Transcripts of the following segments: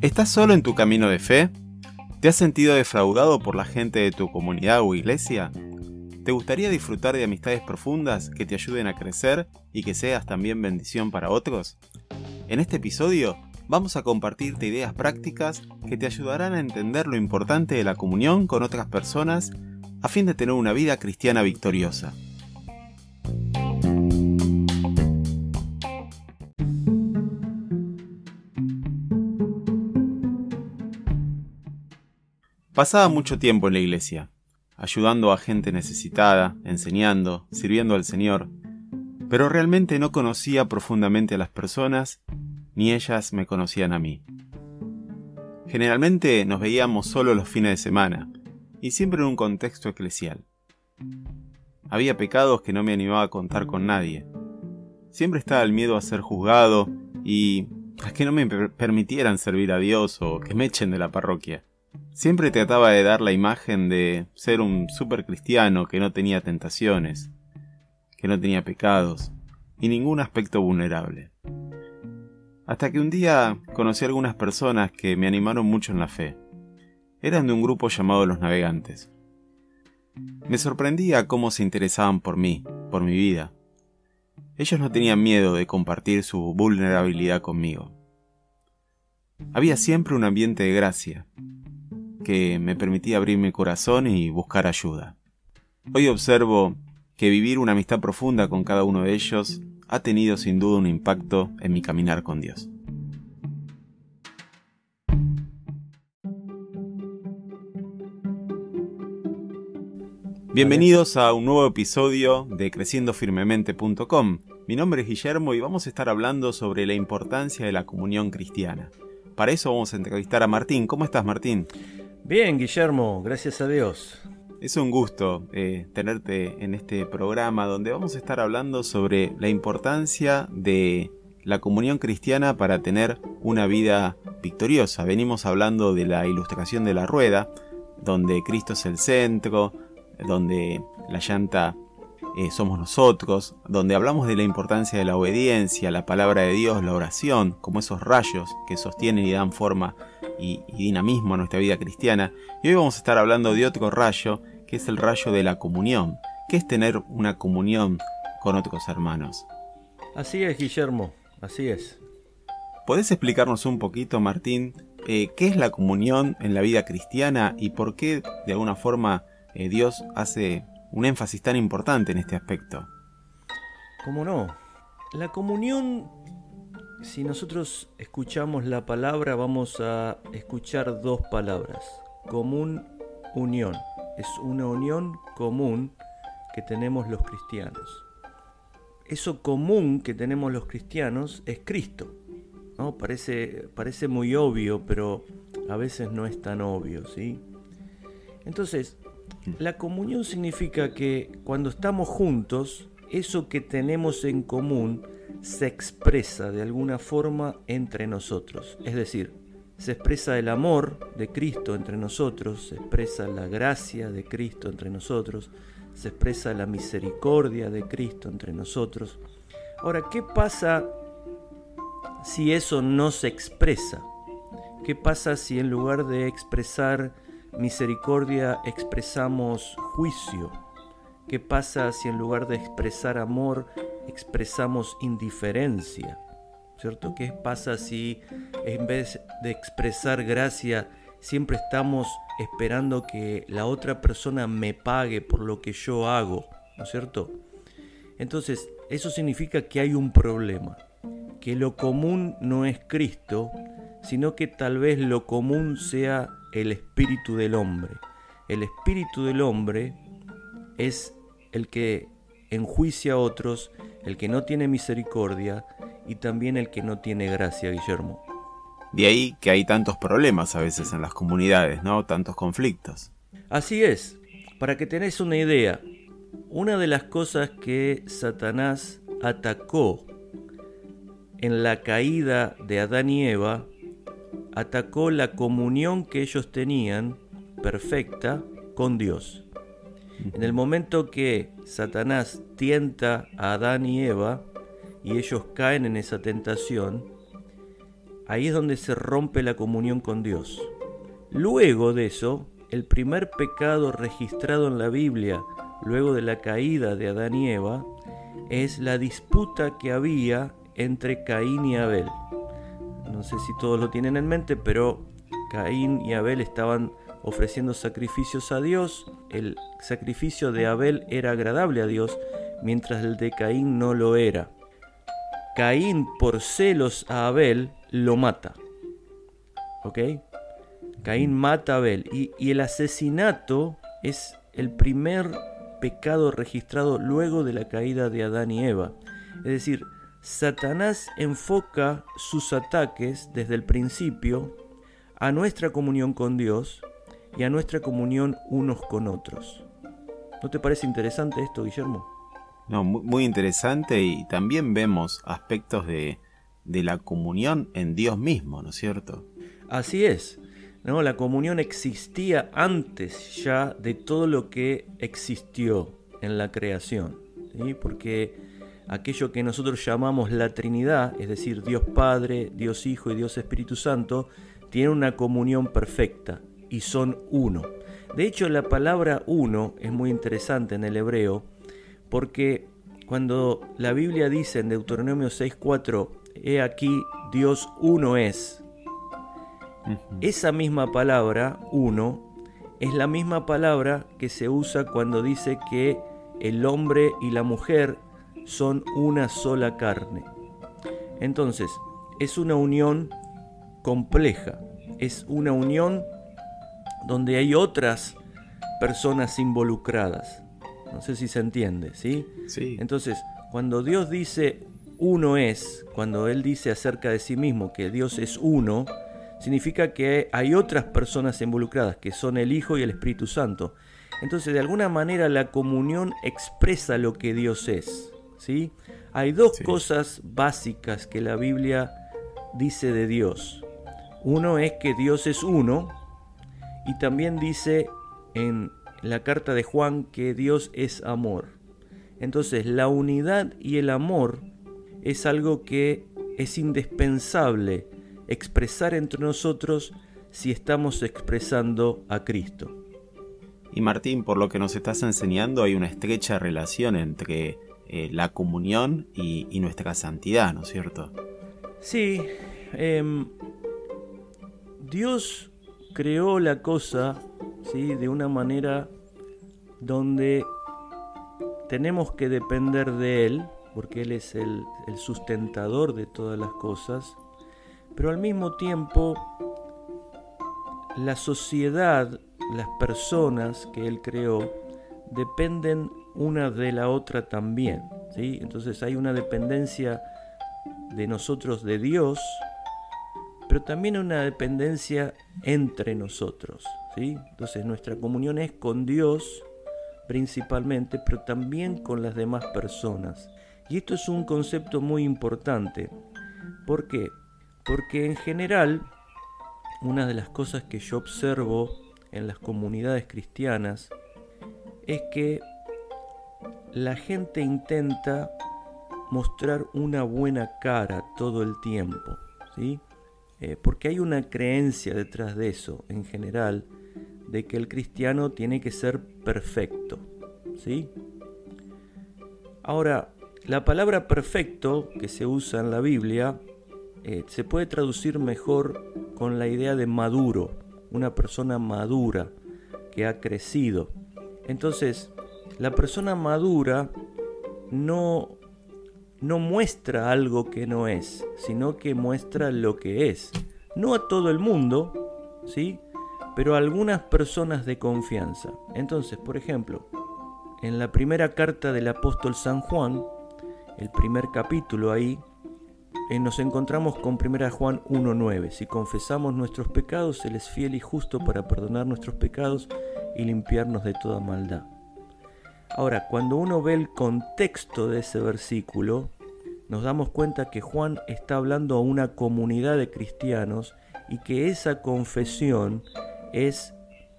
¿Estás solo en tu camino de fe? ¿Te has sentido defraudado por la gente de tu comunidad o iglesia? ¿Te gustaría disfrutar de amistades profundas que te ayuden a crecer y que seas también bendición para otros? En este episodio vamos a compartirte ideas prácticas que te ayudarán a entender lo importante de la comunión con otras personas a fin de tener una vida cristiana victoriosa. Pasaba mucho tiempo en la iglesia, ayudando a gente necesitada, enseñando, sirviendo al Señor, pero realmente no conocía profundamente a las personas, ni ellas me conocían a mí. Generalmente nos veíamos solo los fines de semana, y siempre en un contexto eclesial. Había pecados que no me animaba a contar con nadie. Siempre estaba el miedo a ser juzgado y a que no me permitieran servir a Dios o que me echen de la parroquia. Siempre trataba de dar la imagen de ser un super cristiano que no tenía tentaciones, que no tenía pecados y ningún aspecto vulnerable. Hasta que un día conocí a algunas personas que me animaron mucho en la fe. Eran de un grupo llamado Los Navegantes. Me sorprendía cómo se interesaban por mí, por mi vida. Ellos no tenían miedo de compartir su vulnerabilidad conmigo. Había siempre un ambiente de gracia, que me permitía abrir mi corazón y buscar ayuda. Hoy observo que vivir una amistad profunda con cada uno de ellos ha tenido sin duda un impacto en mi caminar con Dios. Bienvenidos a un nuevo episodio de creciendofirmemente.com. Mi nombre es Guillermo y vamos a estar hablando sobre la importancia de la comunión cristiana. Para eso vamos a entrevistar a Martín. ¿Cómo estás, Martín? Bien, Guillermo, gracias a Dios. Es un gusto eh, tenerte en este programa donde vamos a estar hablando sobre la importancia de la comunión cristiana para tener una vida victoriosa. Venimos hablando de la ilustración de la rueda, donde Cristo es el centro, donde la llanta eh, somos nosotros, donde hablamos de la importancia de la obediencia, la palabra de Dios, la oración, como esos rayos que sostienen y dan forma y, dinamismo a nuestra vida cristiana. Y hoy vamos a estar hablando de otro rayo, que es el rayo de la comunión, que es tener una comunión con otros hermanos. Así es, Guillermo, así es. ¿Podés explicarnos un poquito, Martín, eh, qué es la comunión en la vida cristiana y por qué, de alguna forma, eh, Dios hace un énfasis tan importante en este aspecto? ¿Cómo no? La comunión si nosotros escuchamos la palabra, vamos a escuchar dos palabras. Común, unión. Es una unión común que tenemos los cristianos. Eso común que tenemos los cristianos es Cristo. ¿no? Parece, parece muy obvio, pero a veces no es tan obvio. ¿sí? Entonces, la comunión significa que cuando estamos juntos, eso que tenemos en común se expresa de alguna forma entre nosotros. Es decir, se expresa el amor de Cristo entre nosotros, se expresa la gracia de Cristo entre nosotros, se expresa la misericordia de Cristo entre nosotros. Ahora, ¿qué pasa si eso no se expresa? ¿Qué pasa si en lugar de expresar misericordia expresamos juicio? ¿Qué pasa si en lugar de expresar amor expresamos indiferencia? ¿Cierto? ¿Qué pasa si en vez de expresar gracia siempre estamos esperando que la otra persona me pague por lo que yo hago? ¿No es cierto? Entonces, eso significa que hay un problema, que lo común no es Cristo, sino que tal vez lo común sea el espíritu del hombre. El espíritu del hombre es el que enjuicia a otros, el que no tiene misericordia y también el que no tiene gracia, Guillermo. De ahí que hay tantos problemas a veces en las comunidades, ¿no? Tantos conflictos. Así es. Para que tenés una idea, una de las cosas que Satanás atacó en la caída de Adán y Eva, atacó la comunión que ellos tenían perfecta con Dios. En el momento que Satanás tienta a Adán y Eva y ellos caen en esa tentación, ahí es donde se rompe la comunión con Dios. Luego de eso, el primer pecado registrado en la Biblia, luego de la caída de Adán y Eva, es la disputa que había entre Caín y Abel. No sé si todos lo tienen en mente, pero Caín y Abel estaban ofreciendo sacrificios a Dios. El sacrificio de Abel era agradable a Dios, mientras el de Caín no lo era. Caín, por celos a Abel, lo mata. ¿Ok? Caín mata a Abel. Y, y el asesinato es el primer pecado registrado luego de la caída de Adán y Eva. Es decir, Satanás enfoca sus ataques desde el principio a nuestra comunión con Dios y a nuestra comunión unos con otros. ¿No te parece interesante esto, Guillermo? No, muy interesante y también vemos aspectos de, de la comunión en Dios mismo, ¿no es cierto? Así es. ¿no? La comunión existía antes ya de todo lo que existió en la creación. Porque aquello que nosotros llamamos la Trinidad, es decir, Dios Padre, Dios Hijo y Dios Espíritu Santo, tiene una comunión perfecta y son uno. De hecho, la palabra uno es muy interesante en el hebreo porque cuando la Biblia dice en Deuteronomio 6.4, he aquí Dios uno es, esa misma palabra, uno, es la misma palabra que se usa cuando dice que el hombre y la mujer son una sola carne. Entonces, es una unión compleja, es una unión donde hay otras personas involucradas. No sé si se entiende, ¿sí? Sí. Entonces, cuando Dios dice uno es, cuando Él dice acerca de sí mismo que Dios es uno, significa que hay otras personas involucradas, que son el Hijo y el Espíritu Santo. Entonces, de alguna manera, la comunión expresa lo que Dios es. ¿sí? Hay dos cosas básicas que la Biblia dice de Dios. Uno es que Dios es uno y también dice en la carta de Juan que Dios es amor. Entonces, la unidad y el amor es algo que es indispensable expresar entre nosotros si estamos expresando a Cristo. Y Martín, por lo que nos estás enseñando, hay una estrecha relación entre eh, la comunión y, nuestra santidad, ¿no es cierto? Sí, em, Dios creó la cosa ¿sí? de una manera donde tenemos que depender de Él, porque Él es el sustentador de todas las cosas, pero al mismo tiempo la sociedad, las personas que él creó, dependen una de la otra también. ¿sí? Entonces hay una dependencia de nosotros de Dios, pero también una dependencia entre nosotros. ¿sí? Entonces nuestra comunión es con Dios principalmente, pero también con las demás personas. Y esto es un concepto muy importante. ¿Por qué? Porque en general, una de las cosas que yo observo en las comunidades cristianas es que la gente intenta mostrar una buena cara todo el tiempo, ¿sí? Eh, porque hay una creencia detrás de eso, en general, de que el cristiano tiene que ser perfecto, ¿sí? Ahora, la palabra perfecto que se usa en la Biblia eh, se puede traducir mejor con la idea de maduro, una persona madura que ha crecido. Entonces, la persona madura no, no muestra algo que no es, sino que muestra lo que es. No a todo el mundo, ¿sí? Pero a algunas personas de confianza. Entonces, por ejemplo, en la primera carta del apóstol San Juan, el primer capítulo ahí, eh, nos encontramos con 1 Juan 1.9. Si confesamos nuestros pecados, Él es fiel y justo para perdonar nuestros pecados y limpiarnos de toda maldad. Ahora, cuando uno ve el contexto de ese versículo, nos damos cuenta que Juan está hablando a una comunidad de cristianos y que esa confesión es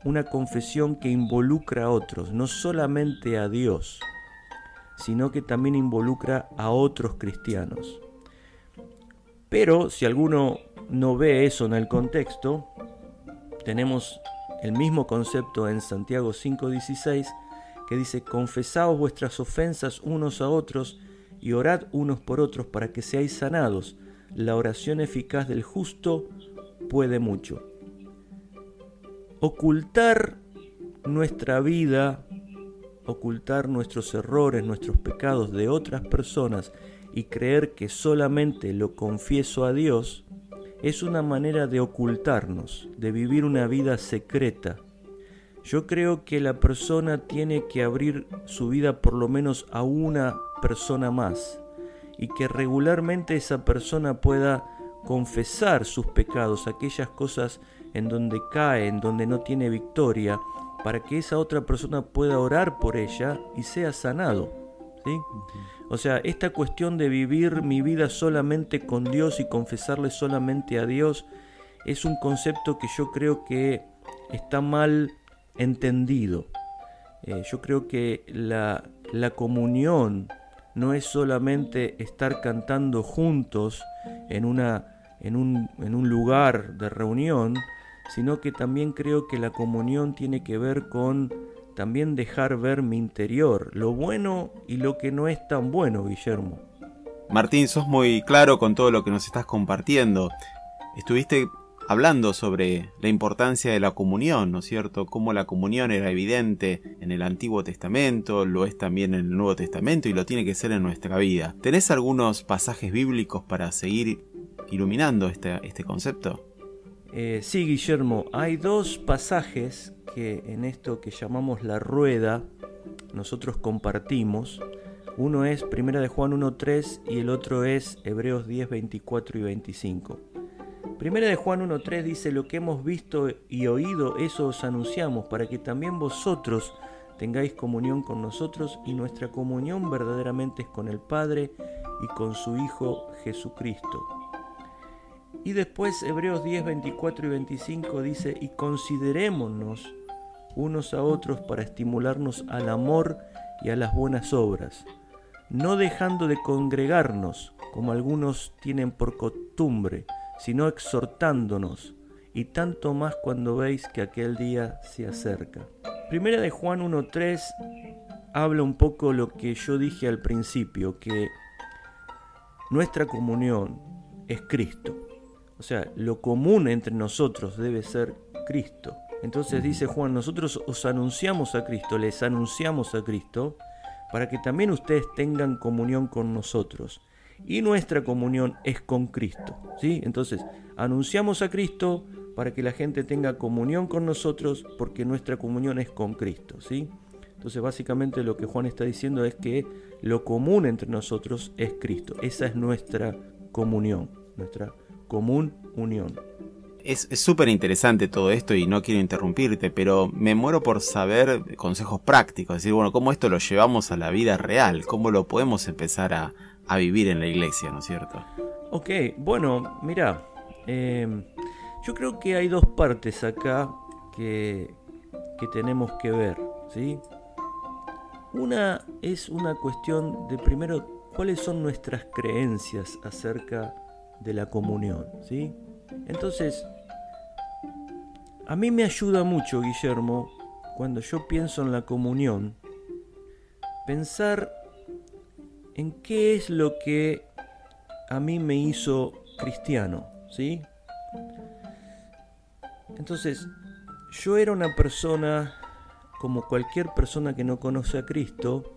una confesión que involucra a otros, no solamente a Dios. sino que también involucra a otros cristianos. Pero si alguno no ve eso en el contexto, tenemos el mismo concepto en Santiago 5:16 que dice, confesaos vuestras ofensas unos a otros y orad unos por otros para que seáis sanados. La oración eficaz del justo puede mucho. Ocultar nuestra vida, ocultar nuestros errores, nuestros pecados de otras personas y creer que solamente lo confieso a Dios, es una manera de ocultarnos, de vivir una vida secreta. Yo creo que la persona tiene que abrir su vida por lo menos a una persona más y que regularmente esa persona pueda confesar sus pecados, aquellas cosas en donde cae, en donde no tiene victoria, para que esa otra persona pueda orar por ella y sea sanado. ¿sí? O sea, esta cuestión de vivir mi vida solamente con Dios y confesarle solamente a Dios es un concepto que yo creo que está mal entendido. Eh, yo creo que la, la comunión no es solamente estar cantando juntos en, una, en, un, en un lugar de reunión, sino que también creo que la comunión tiene que ver con también dejar ver mi interior, lo bueno y lo que no es tan bueno, Guillermo. Martín, sos muy claro con todo lo que nos estás compartiendo. Estuviste hablando sobre la importancia de la comunión, ¿no es cierto? Cómo la comunión era evidente en el Antiguo Testamento, lo es también en el Nuevo Testamento y lo tiene que ser en nuestra vida. ¿Tenés algunos pasajes bíblicos para seguir iluminando este, este concepto? Eh, sí, Guillermo, hay dos pasajes que en esto que llamamos la rueda nosotros compartimos. Uno es Primera de Juan 1.3 y el otro es Hebreos 10, 24 y 25. Primera de Juan 1.3 dice, lo que hemos visto y oído, eso os anunciamos, para que también vosotros tengáis comunión con nosotros y nuestra comunión verdaderamente es con el Padre y con su Hijo Jesucristo. Y después Hebreos 10, 24 y 25 dice, y considerémonos unos a otros para estimularnos al amor y a las buenas obras, no dejando de congregarnos, como algunos tienen por costumbre, sino exhortándonos, y tanto más cuando veis que aquel día se acerca. Primera de Juan 1.3 habla un poco lo que yo dije al principio, que nuestra comunión es Cristo. O sea, lo común entre nosotros debe ser Cristo. Entonces dice Juan, nosotros os anunciamos a Cristo, les anunciamos a Cristo, para que también ustedes tengan comunión con nosotros. Y nuestra comunión es con Cristo. ¿sí? Entonces, anunciamos a Cristo para que la gente tenga comunión con nosotros, porque nuestra comunión es con Cristo. ¿sí? Entonces, básicamente lo que Juan está diciendo es que lo común entre nosotros es Cristo. Esa es nuestra comunión, nuestra común unión es súper interesante todo esto y no quiero interrumpirte, pero me muero por saber consejos prácticos, es decir, bueno, cómo esto lo llevamos a la vida real, cómo lo podemos empezar a, vivir en la iglesia, ¿no es cierto? Ok, bueno, mira, em, yo creo que hay dos partes acá que, que tenemos que ver, ¿sí? Una es una cuestión de primero, ¿cuáles son nuestras creencias acerca de la comunión, ¿sí? Entonces, a mí me ayuda mucho, Guillermo, cuando yo pienso en la comunión, pensar en qué es lo que a mí me hizo cristiano, ¿sí? Entonces, yo era una persona, como cualquier persona que no conoce a Cristo,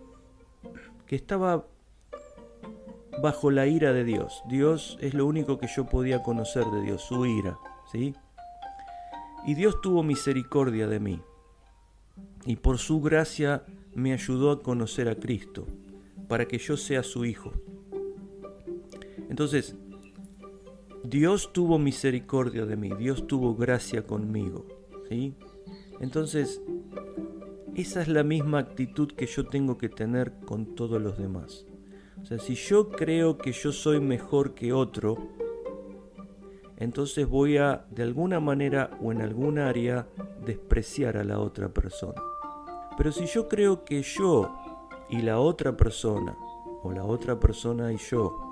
que estaba bajo la ira de Dios. Dios es lo único que yo podía conocer de Dios, su ira, ¿sí? Y Dios tuvo misericordia de mí, y por su gracia me ayudó a conocer a Cristo, para que yo sea su hijo. Entonces, Dios tuvo misericordia de mí, Dios tuvo gracia conmigo. ¿sí? Entonces, esa es la misma actitud que yo tengo que tener con todos los demás. O sea, si yo creo que yo soy mejor que otro, entonces voy a, de alguna manera o en algún área, despreciar a la otra persona. Pero si yo creo que yo y la otra persona, o la otra persona y yo,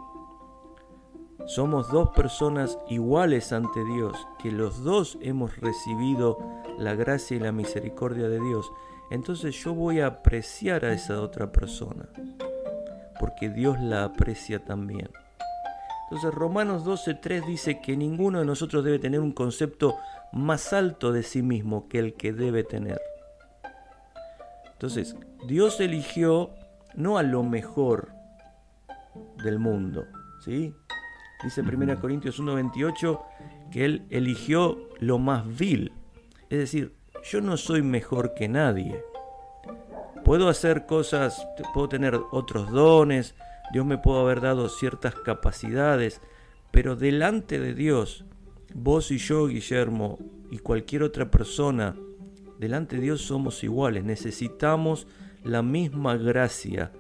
somos dos personas iguales ante Dios, que los dos hemos recibido la gracia y la misericordia de Dios, entonces yo voy a apreciar a esa otra persona, porque Dios la aprecia también. Entonces Romanos 12.3 dice que ninguno de nosotros debe tener un concepto más alto de sí mismo que el que debe tener. Entonces, Dios eligió no a lo mejor del mundo, ¿sí? Dice 1 Corintios 1.28 que Él eligió lo más vil. Es decir, yo no soy mejor que nadie. Puedo hacer cosas, puedo tener otros dones, Dios me puede haber dado ciertas capacidades, pero delante de Dios, vos y yo, Guillermo, y cualquier otra persona, delante de Dios somos iguales. Necesitamos la misma gracia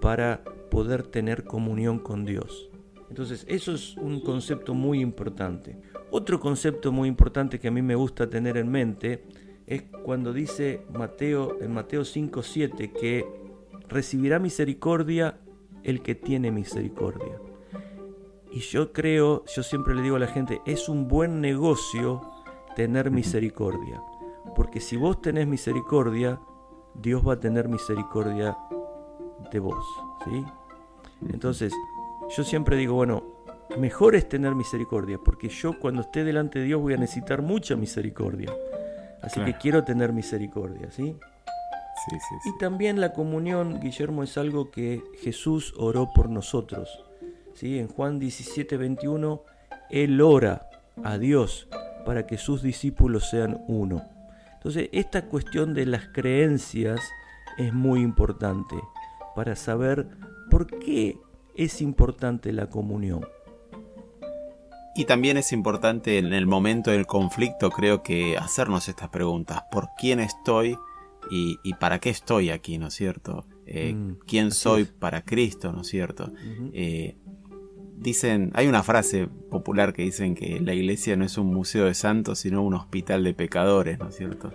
para poder tener comunión con Dios. Entonces, eso es un concepto muy importante. Otro concepto muy importante que a mí me gusta tener en mente es cuando dice Mateo en Mateo 5:7 que recibirá misericordia el que tiene misericordia. Y yo creo, yo siempre le digo a la gente, es un buen negocio tener misericordia, porque si vos tenés misericordia, Dios va a tener misericordia de vos, ¿sí? Entonces, yo siempre digo, bueno, mejor es tener misericordia, porque yo cuando esté delante de Dios voy a necesitar mucha misericordia. Así que quiero tener misericordia, ¿sí? Sí, sí, sí. Y también la comunión, Guillermo, es algo que Jesús oró por nosotros. ¿sí? En Juan 17, 21, Él ora a Dios para que sus discípulos sean uno. Entonces, esta cuestión de las creencias es muy importante para saber por qué es importante la comunión. Y también es importante en el momento del conflicto, creo que hacernos estas preguntas. ¿Por quién estoy y, para qué estoy aquí, no es cierto? Eh, mm, ¿Quién soy para Cristo, no es cierto? Eh, dicen, hay una frase popular que dicen que la iglesia no es un museo de santos, sino un hospital de pecadores, ¿no es cierto?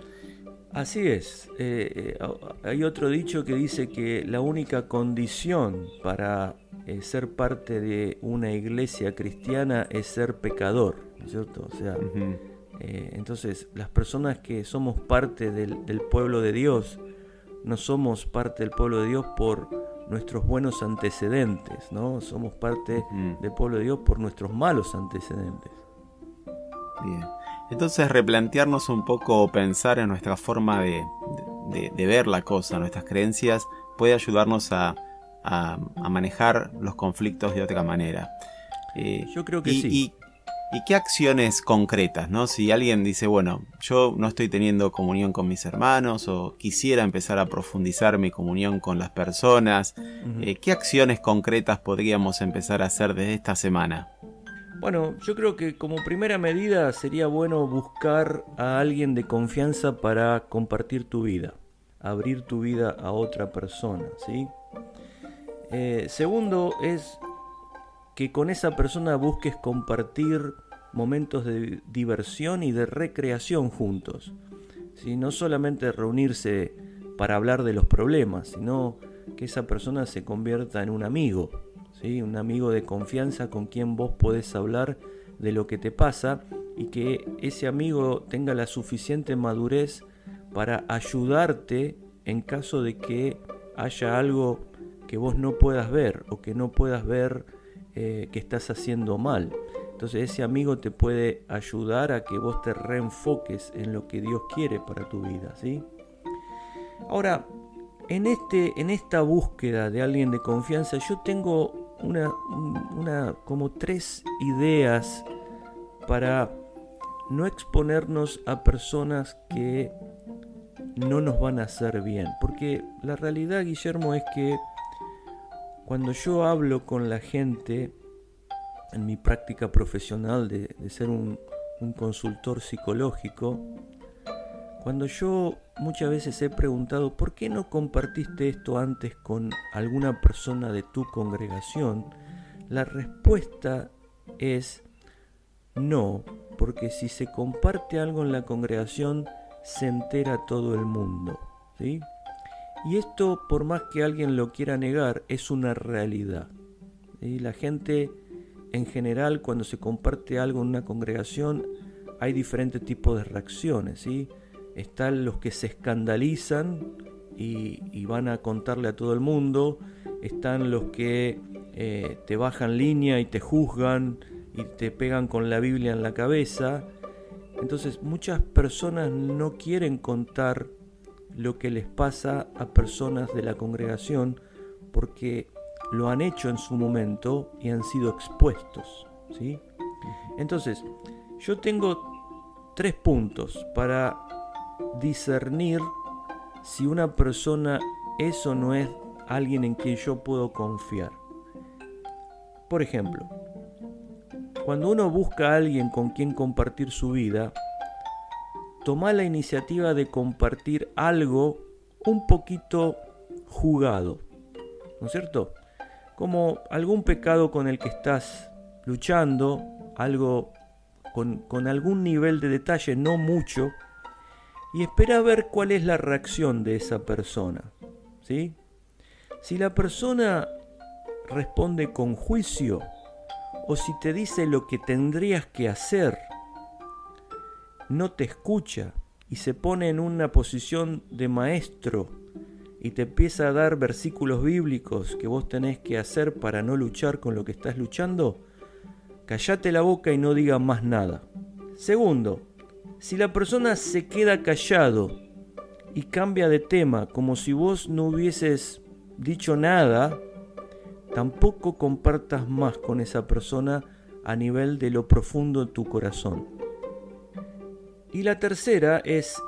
Así es. Eh, hay otro dicho que dice que la única condición para eh, ser parte de una iglesia cristiana es ser pecador, ¿no es cierto? O sea, eh, entonces las personas que somos parte del, pueblo de Dios, no somos parte del pueblo de Dios por nuestros buenos antecedentes, ¿no? Somos parte del pueblo de Dios por nuestros malos antecedentes. Bien. Entonces replantearnos un poco o pensar en nuestra forma de, ver la cosa, nuestras creencias, puede ayudarnos a, a, manejar los conflictos de otra manera. Eh, yo creo que sí. Y, qué acciones concretas, ¿no? Si alguien dice, bueno, yo no estoy teniendo comunión con mis hermanos o quisiera empezar a profundizar mi comunión con las personas, eh, ¿qué acciones concretas podríamos empezar a hacer desde esta semana? Bueno, yo creo que como primera medida sería bueno buscar a alguien de confianza para compartir tu vida, abrir tu vida a otra persona, ¿sí? Eh, segundo es que con esa persona busques compartir momentos de diversión y de recreación juntos. No solamente reunirse para hablar de los problemas, sino que esa persona se convierta en un amigo, ¿sí? un amigo de confianza con quien vos podés hablar de lo que te pasa y que ese amigo tenga la suficiente madurez para ayudarte en caso de que haya algo que vos no puedas ver o que no puedas ver eh, que estás haciendo mal. Entonces ese amigo te puede ayudar a que vos te reenfoques en lo que Dios quiere para tu vida, ¿sí? Ahora, en, este, en esta búsqueda de alguien de confianza, yo tengo una, una como tres ideas para no exponernos a personas que no nos van a hacer bien. Porque la realidad, Guillermo, es que cuando yo hablo con la gente en mi práctica profesional de, ser un, consultor psicológico, cuando yo muchas veces he preguntado, ¿por qué no compartiste esto antes con alguna persona de tu congregación? La respuesta es no, porque si se comparte algo en la congregación, se entera todo el mundo. ¿sí? Y esto, por más que alguien lo quiera negar, es una realidad. Y la gente, en general, cuando se comparte algo en una congregación, hay diferentes tipos de reacciones. ¿sí? Están los que se escandalizan y, van a contarle a todo el mundo. Están los que eh, te bajan línea y te juzgan y te pegan con la Biblia en la cabeza. Entonces muchas personas no quieren contar lo que les pasa a personas de la congregación porque lo han hecho en su momento y han sido expuestos. ¿sí? Entonces, yo tengo tres puntos para discernir si una persona es o no es alguien en quien yo puedo confiar. Por ejemplo, cuando uno busca a alguien con quien compartir su vida, toma la iniciativa de compartir algo un poquito jugado, ¿no es cierto? Como algún pecado con el que estás luchando, algo con, algún nivel de detalle, no mucho, y espera ver cuál es la reacción de esa persona. ¿sí? Si la persona responde con juicio o si te dice lo que tendrías que hacer, no te escucha y se pone en una posición de maestro y te empieza a dar versículos bíblicos que vos tenés que hacer para no luchar con lo que estás luchando, callate la boca y no digas más nada. Segundo, si la persona se queda callado y cambia de tema como si vos no hubieses dicho nada, tampoco compartas más con esa persona a nivel de lo profundo de tu corazón. Y la tercera es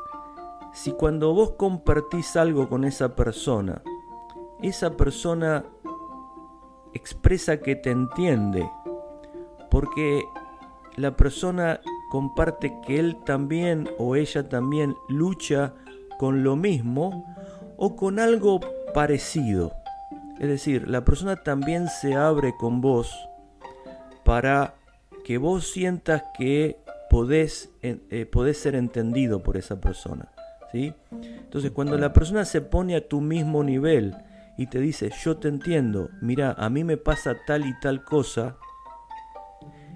si cuando vos compartís algo con esa persona, esa persona expresa que te entiende, porque la persona comparte que él también o ella también lucha con lo mismo o con algo parecido. Es decir, la persona también se abre con vos para que vos sientas que podés, eh, podés ser entendido por esa persona. ¿sí? Entonces, cuando la persona se pone a tu mismo nivel y te dice, yo te entiendo, mira, a mí me pasa tal y tal cosa,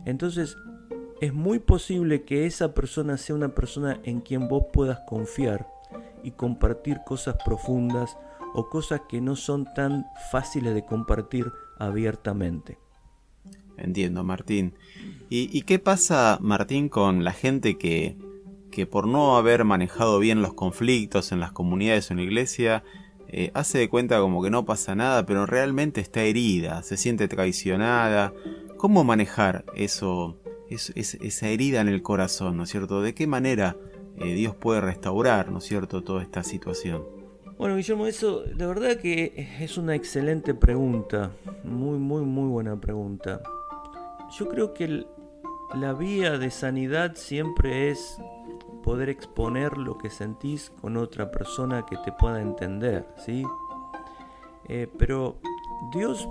entonces es muy posible que esa persona sea una persona en quien vos puedas confiar y compartir cosas profundas o cosas que no son tan fáciles de compartir abiertamente. Entiendo, Martín. ¿Y, qué pasa, Martín, con la gente que, que por no haber manejado bien los conflictos en las comunidades o en la iglesia, eh, hace de cuenta como que no pasa nada, pero realmente está herida, se siente traicionada? ¿Cómo manejar eso es, esa herida en el corazón, ¿no es cierto? ¿De qué manera eh, Dios puede restaurar, ¿no es cierto?, toda esta situación. Bueno, Guillermo, eso de verdad que es una excelente pregunta, muy, muy, muy buena pregunta. Yo creo que la vía de sanidad siempre es poder exponer lo que sentís con otra persona que te pueda entender, ¿sí? Eh, pero Dios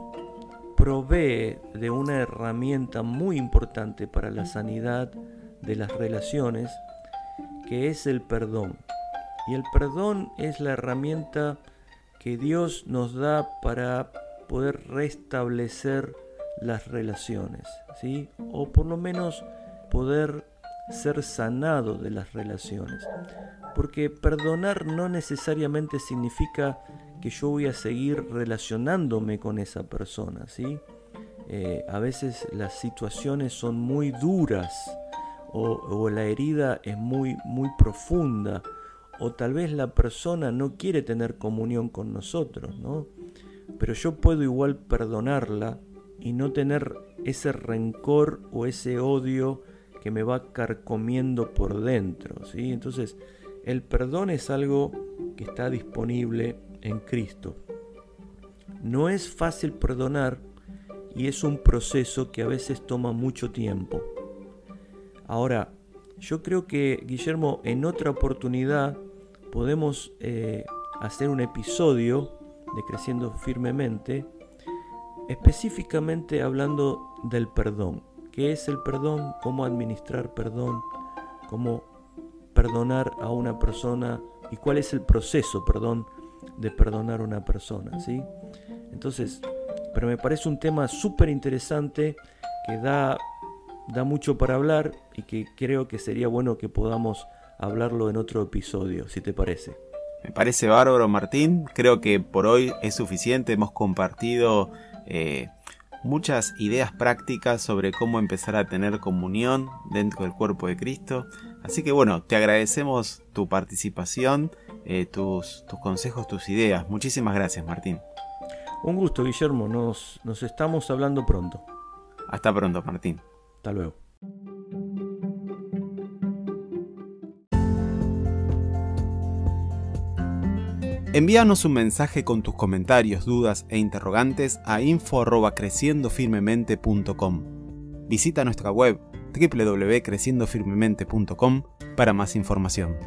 provee de una herramienta muy importante para la sanidad de las relaciones, que es el perdón. Y el perdón es la herramienta que Dios nos da para poder restablecer las relaciones, ¿sí? O por lo menos poder ser sanado de las relaciones. Porque perdonar no necesariamente significa que yo voy a seguir relacionándome con esa persona, ¿sí? Eh, a veces las situaciones son muy duras o, la herida es muy, muy profunda o tal vez la persona no quiere tener comunión con nosotros, ¿no? Pero yo puedo igual perdonarla y no tener ese rencor o ese odio que me va carcomiendo por dentro, ¿sí? Entonces, el perdón es algo que está disponible en Cristo. No es fácil perdonar y es un proceso que a veces toma mucho tiempo. Ahora, yo creo que, Guillermo, en otra oportunidad podemos eh, hacer un episodio de Creciendo Firmemente, específicamente hablando del perdón. ¿Qué es el perdón? ¿Cómo administrar perdón? ¿Cómo perdonar a una persona? ¿Y cuál es el proceso, perdón, de perdonar a una persona, ¿sí? Entonces, pero me parece un tema súper interesante que da, da mucho para hablar y que creo que sería bueno que podamos hablarlo en otro episodio, si te parece. Me parece bárbaro, Martín. Creo que por hoy es suficiente. Hemos compartido eh, muchas ideas prácticas sobre cómo empezar a tener comunión dentro del cuerpo de Cristo. Así que bueno, te agradecemos tu participación, eh, tus, tus consejos, tus ideas. Muchísimas gracias, Martín. Un gusto, Guillermo. Nos, nos estamos hablando pronto. Hasta pronto, Martín. Hasta luego. Envíanos un mensaje con tus comentarios, dudas e interrogantes a info@creciendofirmemente.com. Visita nuestra web www.creciendofirmemente.com para más información.